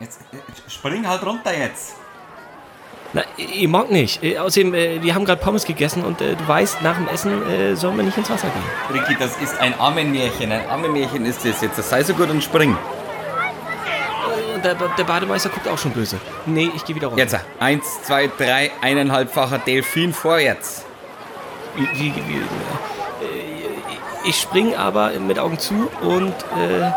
Jetzt, jetzt spring halt runter jetzt. Na, ich mag nicht. Äh, Außerdem, äh, wir haben gerade Pommes gegessen und äh, du weißt, nach dem Essen äh, sollen wir nicht ins Wasser gehen. Ricky, das ist ein Armenmärchen. Ein Armenmärchen ist das jetzt. Das sei so gut und spring. Der, der Bademeister guckt auch schon böse. Nee, ich gehe wieder runter. Jetzt, eins, zwei, drei, eineinhalbfacher Delfin vorwärts. Äh, ich spring aber mit Augen zu und äh,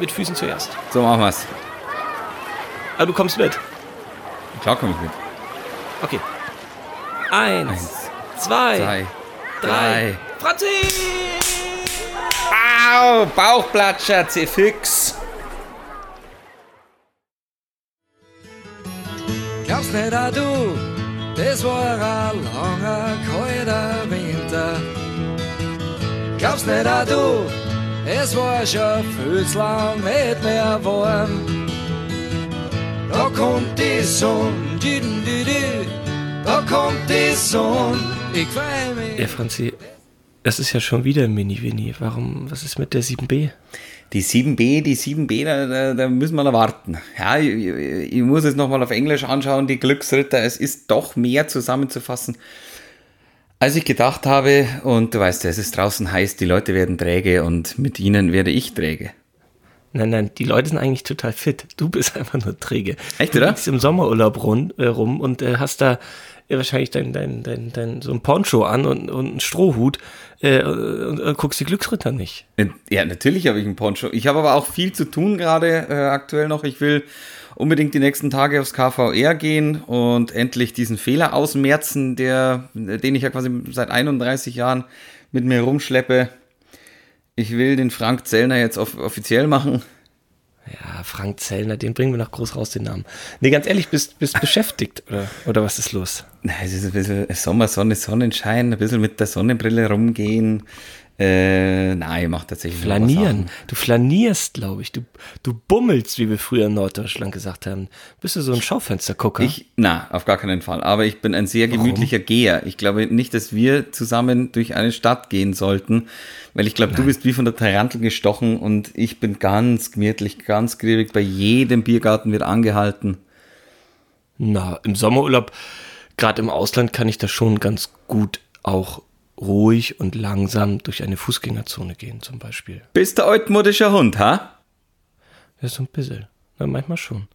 mit Füßen zuerst. So machen wir's. Aber du kommst mit. Klar komm ich mit. Okay. Eins, Eins, zwei, Zwei, drei. drei. Franzi! Au, Bauchplatscher, C-Fix. Glaubst nicht auch du, das war ein langer, kalter Winter. Glaubst nicht auch du, es war schon viel zu lang nicht mehr warm. Da kommt die Sonne, di -di -di -di. da kommt die Sonne. Ich freu mich. Ja, Franzi, das ist ja schon wieder ein Mini-Winnie. Warum, was ist mit der 7b? Die 7b, die 7b, da, da, da müssen wir noch warten. Ja, ich, ich ich muss es nochmal auf Englisch anschauen, die Glücksritter. Es ist doch mehr zusammenzufassen, als ich gedacht habe. Und du weißt ja, es ist draußen heiß, die Leute werden träge und mit ihnen werde ich träge. Nein, nein, die Leute sind eigentlich total fit. Du bist einfach nur träge. Echt, du oder? liegst im Sommerurlaub äh, rum und äh, hast da wahrscheinlich dein, dein, dein, dein, so ein Poncho an und, und einen Strohhut äh, und, und guckst die Glücksritter nicht. Ja, natürlich habe ich einen Poncho. Ich habe aber auch viel zu tun gerade äh, aktuell noch. Ich will unbedingt die nächsten Tage aufs KVR gehen und endlich diesen Fehler ausmerzen, der, den ich ja quasi seit 31 Jahren mit mir rumschleppe. Ich will den Frank Zellner jetzt off offiziell machen. Ja, Frank Zellner, den bringen wir noch groß raus, den Namen. Nee, ganz ehrlich, bist, bist beschäftigt oder, oder was ist los? Es ist ein bisschen Sommersonne, Sonnenschein, ein bisschen mit der Sonnenbrille rumgehen. Äh, nein, ich mache tatsächlich Flanieren. an. Du flanierst, glaube ich. Du, du bummelst, wie wir früher in Norddeutschland gesagt haben. Bist du so ein Schaufenstergucker? Ich, na, auf gar keinen Fall. Aber ich bin ein sehr gemütlicher Geher. Ich glaube nicht, dass wir zusammen durch eine Stadt gehen sollten, weil ich glaube, du bist wie von der Tarantel gestochen und ich bin ganz gemütlich, ganz griebig. Bei jedem Biergarten wird angehalten. Na, im Sommerurlaub, gerade im Ausland, kann ich da schon ganz gut auch ruhig und langsam durch eine Fußgängerzone gehen, zum Beispiel. Bist der altmodischer Hund, ha? Ja, so ein bisschen. Na, manchmal schon.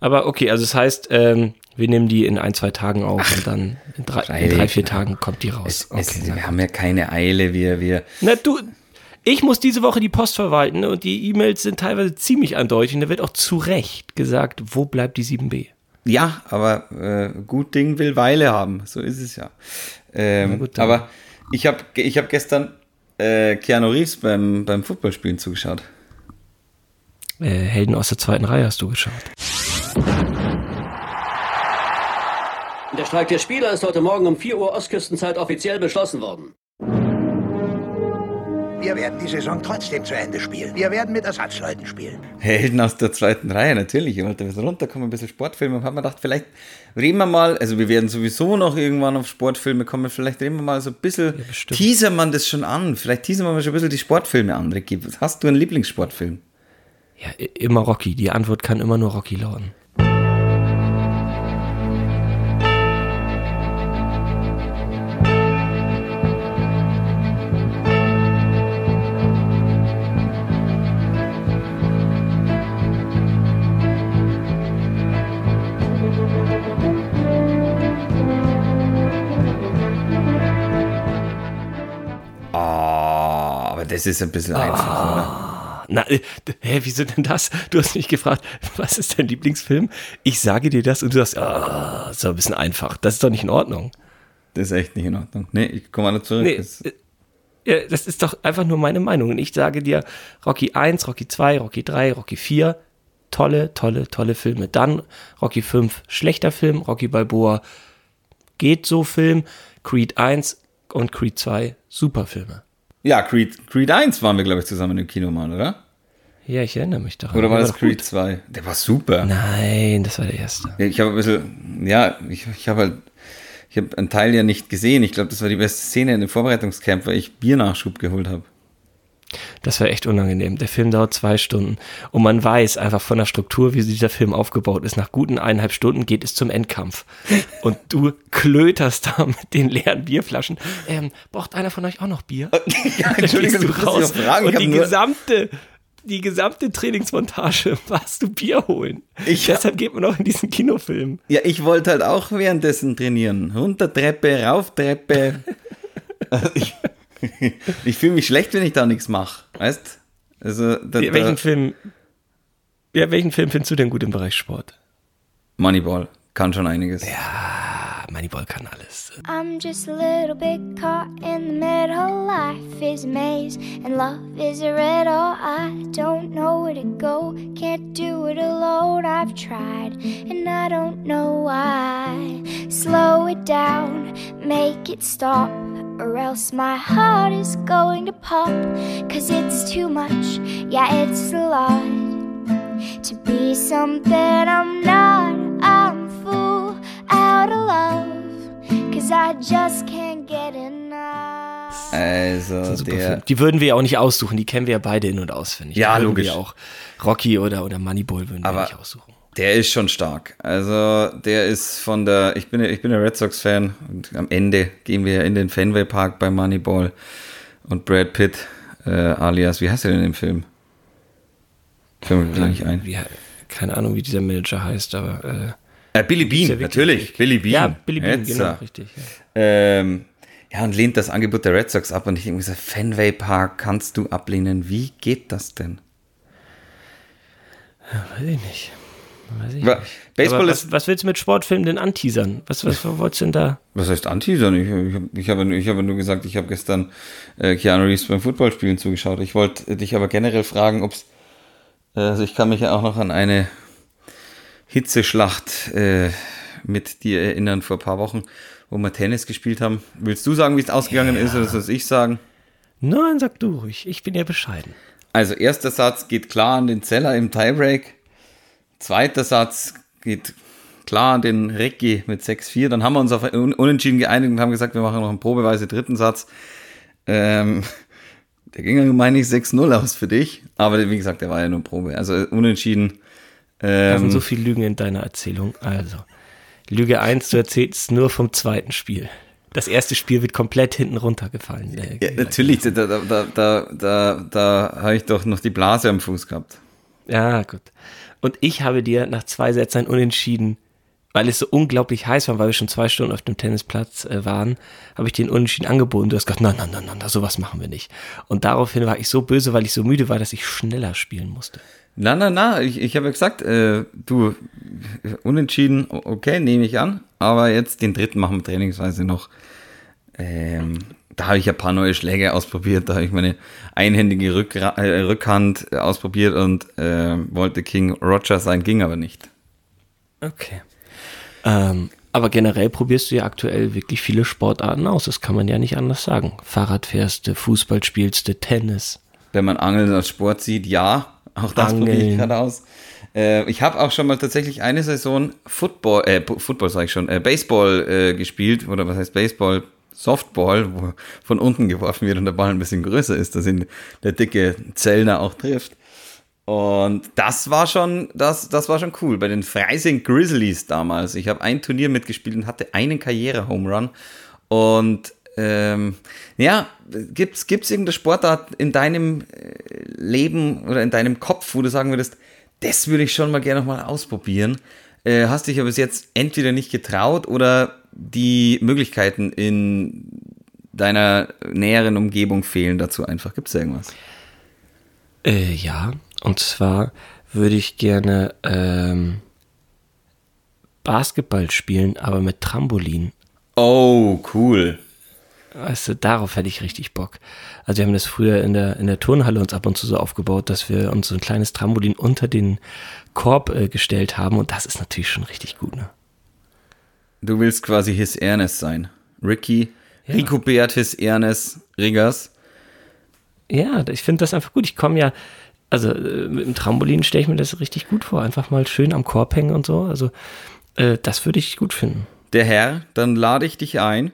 Aber okay, also das heißt, ähm, wir nehmen die in ein, zwei Tagen auf und dann in drei, in drei vier Tagen kommt die raus. Es, Okay, es, wir haben ja keine Eile, wir, wir. Na du, ich muss diese Woche die Post verwalten und die E-Mails sind teilweise ziemlich eindeutig und da wird auch zu Recht gesagt, wo bleibt die 7b? Ja, aber äh, gut Ding will Weile haben. So ist es ja. Ähm, gut, aber ich habe ich hab gestern äh, Keanu Reeves beim, beim Footballspielen zugeschaut. Äh, Helden aus der zweiten Reihe hast du geschaut. Der Streik der Spieler ist heute Morgen um 4 Uhr Ostküstenzeit offiziell beschlossen worden. Wir werden die Saison trotzdem zu Ende spielen. Wir werden mit Ersatzleuten spielen. Helden aus der zweiten Reihe, natürlich. Ich wollte ein bisschen runterkommen, ein bisschen Sportfilme. Und habe mir gedacht, vielleicht reden wir mal, also wir werden sowieso noch irgendwann auf Sportfilme kommen, vielleicht reden wir mal so ein bisschen, bestimmt. teasern man das schon an. Vielleicht teasern wir mal schon ein bisschen die Sportfilme an, Ricky. Hast du einen Lieblingssportfilm? Ja, immer Rocky. Die Antwort kann immer nur Rocky lauten. Das ist ein bisschen einfach, oder? Na, äh, hä, wieso denn das? Du hast mich gefragt, was ist dein Lieblingsfilm? Ich sage dir das und du sagst, ah, ist doch ein bisschen einfach. Das ist doch nicht in Ordnung. Das ist echt nicht in Ordnung. Nee, ich komme mal zurück. Nee, Das- äh, ja, das ist doch einfach nur meine Meinung. Und ich sage dir, Rocky 1, Rocky 2, Rocky 3, Rocky 4, tolle, tolle, tolle Filme. Dann Rocky 5, schlechter Film, Rocky Balboa, geht so Film, Creed 1 und Creed 2, super Filme. Ja, Creed, Creed 1 waren wir, glaube ich, zusammen im Kino mal, oder? Ja, ich erinnere mich daran. Oder war das doch Creed gut. 2? Der war super. Nein, das war der erste. Ich habe ein bisschen, ja, ich, ich habe halt, ich habe einen Teil ja nicht gesehen. Ich glaube, das war die beste Szene in dem Vorbereitungscamp, weil ich Biernachschub geholt habe. Das war echt unangenehm. Der Film dauert zwei Stunden und man weiß einfach von der Struktur, wie dieser Film aufgebaut ist. Nach guten eineinhalb Stunden geht es zum Endkampf. Und du klöterst da mit den leeren Bierflaschen. Ähm, braucht einer von euch auch noch Bier? ja, Entschuldigung, du raus fragen. Und die gesamte, die gesamte Trainingsmontage warst du Bier holen. Ich- Deshalb geht man auch in diesen Kinofilm. Ja, ich wollte halt auch währenddessen trainieren. Runter Treppe, rauf Treppe. Also ich ich fühle mich schlecht, wenn ich da nichts mache. Weißt? Also, da, Ja, welchen da, Film, ja, welchen Film findest du denn gut im Bereich Sport? Moneyball kann schon einiges. Ah, Moneyball kann alles. I'm just a little bit caught in the middle. Life is a maze and love is a riddle. I don't know where to go, can't do it alone. I've tried and I don't know why. Slow it down, make it stop, or else my heart is going to pop. Cause it's too much, yeah, it's a lot to be something I'm not. I'm full out of love. Cause I just can't get enough. Also, der. Die würden wir ja auch nicht aussuchen, die kennen wir ja beide in- und auswendig. Ja, logisch. Wir auch Rocky oder, oder Moneyball würden wir Aber- nicht aussuchen. Der ist schon stark. Also, der ist von der, ich bin, ich bin ein Red Sox-Fan und am Ende gehen wir in den Fenway Park bei Moneyball und Brad Pitt, äh, alias, wie heißt er denn im Film? Fällt mir gar nicht ein. Wie, keine Ahnung, wie dieser Manager heißt, aber Äh, Billy ja Bean, wirklich natürlich. Billy äh, Bean. ja, Billy Bean, Jetzt, genau, äh, richtig. Ja. Ähm, ja, und lehnt das Angebot der Red Sox ab und ich denke mir so, Fenway Park kannst du ablehnen. Wie geht das denn? Weiß ich nicht. Weiß ich nicht. Baseball aber ist- was, was willst du mit Sportfilmen denn anteasern? Was, was wolltest du denn da? Was heißt anteasern? Ich, ich, hab- ich, habe, ich habe nur gesagt, ich habe gestern äh, Keanu Reeves beim Footballspielen zugeschaut. Ich wollte dich aber generell fragen, ob es, äh, also ich kann mich ja auch noch an eine Hitzeschlacht äh, mit dir erinnern vor ein paar Wochen, wo wir Tennis gespielt haben. Willst du sagen, wie es ausgegangen ist, oder soll ich sagen? Nein, sag du ruhig. Ich bin ja bescheiden. Also erster Satz geht klar an den Zeller im Tiebreak. Zweiter Satz geht klar an den Recki mit 6-4. Dann haben wir uns auf Un Unentschieden geeinigt und haben gesagt, wir machen noch einen probeweise dritten Satz. Ähm, der ging dann, meine ich, 6-0 aus für dich. Aber wie gesagt, der war ja nur Probe. Also Unentschieden. Da sind Ähm, so viele Lügen in deiner Erzählung. Also, Lüge 1, du erzählst nur vom zweiten Spiel. Das erste Spiel wird komplett hinten runtergefallen. Äh, ja, natürlich, da, da, da, da, da habe ich doch noch die Blase am Fuß gehabt. Ja, gut. Und ich habe dir nach zwei Sätzen ein Unentschieden, weil es so unglaublich heiß war, weil wir schon zwei Stunden auf dem Tennisplatz äh, waren, habe ich dir ein Unentschieden angeboten. Du hast gesagt, nein, nein, nein, nein, sowas machen wir nicht. Und daraufhin war ich so böse, weil ich so müde war, dass ich schneller spielen musste. Na, na, na, ich, ich habe ja gesagt, äh, du, unentschieden, okay, nehme ich an, aber jetzt den dritten machen wir trainingsweise noch. Ähm, da habe ich ein paar neue Schläge ausprobiert, da habe ich meine einhändige Rückra äh, Rückhand ausprobiert und äh, wollte King Roger sein, ging aber nicht. Okay. Ähm, aber generell probierst du ja aktuell wirklich viele Sportarten aus. Das kann man ja nicht anders sagen. Fahrrad fährst du, Fußball spielst du, Tennis. Wenn man Angeln als Sport sieht, ja, auch das probiere ich gerade aus. Äh, ich habe auch schon mal tatsächlich eine Saison Football, äh, Football sage ich schon, äh, Baseball äh, gespielt, oder was heißt Baseball? Softball, wo von unten geworfen wird und der Ball ein bisschen größer ist, dass ihn der dicke Zellner auch trifft. Und das war schon, das, das war schon cool. Bei den Freising Grizzlies damals. Ich habe ein Turnier mitgespielt und hatte einen Karriere-Home Run. Und ähm, ja, gibt's gibt's irgendeine Sportart in deinem äh, Leben oder in deinem Kopf, wo du sagen würdest, das würde ich schon mal gerne noch mal ausprobieren. Äh, hast dich aber bis jetzt entweder nicht getraut oder die Möglichkeiten in deiner näheren Umgebung fehlen dazu einfach. Gibt's da irgendwas? Äh, ja, und zwar würde ich gerne ähm, Basketball spielen, aber mit Trampolin. Oh, cool. Weißt du, darauf hätte ich richtig Bock. Also wir haben das früher in der, in der Turnhalle uns ab und zu so aufgebaut, dass wir uns so ein kleines Trampolin unter den Korb äh, gestellt haben und das ist natürlich schon richtig gut, ne? Du willst quasi His Ernest sein. Ricky, Rico Beat, His Ernest, Riggers. Ja, ich finde das einfach gut. Ich komme ja, also äh, mit dem Trampolin stelle ich mir das richtig gut vor. Einfach mal schön am Korb hängen und so. Also äh, das würde ich gut finden. Der Herr, dann lade ich dich ein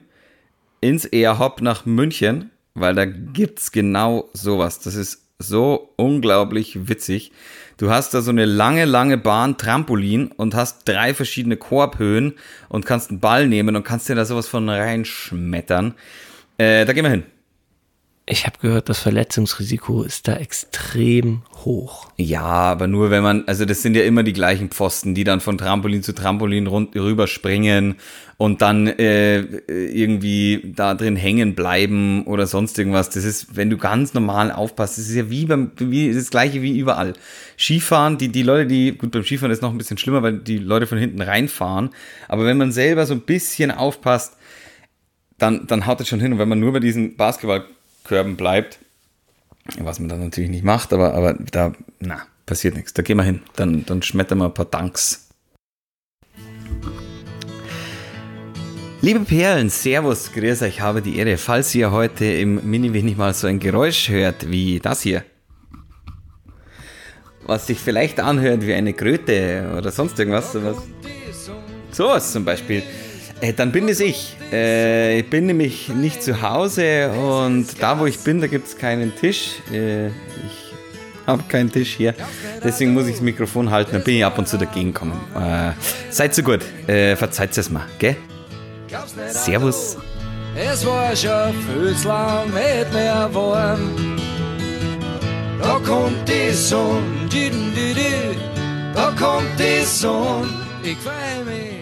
ins Airhop nach München, weil da gibt's genau sowas. Das ist so unglaublich witzig. Du hast da so eine lange, lange Bahn, Trampolin und hast drei verschiedene Korbhöhen und kannst einen Ball nehmen und kannst dir da sowas von reinschmettern. Äh, da gehen wir hin. Ich habe gehört, das Verletzungsrisiko ist da extrem hoch. Ja, aber nur wenn man, also das sind ja immer die gleichen Pfosten, die dann von Trampolin zu Trampolin rund, rüberspringen und dann äh, irgendwie da drin hängen bleiben oder sonst irgendwas. Das ist, wenn du ganz normal aufpasst, das ist ja wie beim, wie das gleiche wie überall. Skifahren, die, die Leute, die, gut, beim Skifahren ist noch ein bisschen schlimmer, weil die Leute von hinten reinfahren. Aber wenn man selber so ein bisschen aufpasst, dann, dann haut es schon hin. Und wenn man nur bei diesen Basketball Körben bleibt. Was man dann natürlich nicht macht, aber, aber da, na, passiert nichts. Da gehen wir hin. Dann, dann schmettern wir ein paar Danks. Liebe Perlen, Servus, grüß euch, habe die Ehre. Falls ihr heute im mini wenig mal so ein Geräusch hört wie das hier, was sich vielleicht anhört wie eine Kröte oder sonst irgendwas, sowas, sowas zum Beispiel, äh, dann bin es ich. Äh, ich bin nämlich nicht zu Hause und da, wo ich bin, da gibt es keinen Tisch. Äh, ich habe keinen Tisch hier. Deswegen muss ich das Mikrofon halten, dann bin ich ab und zu dagegen gekommen. Äh, seid so gut. Äh, verzeiht es mal, gell? Servus. Es war schon viel zu lang nicht mehr warm. Da kommt die Sonne, da kommt die Sonne. Ich freu mich.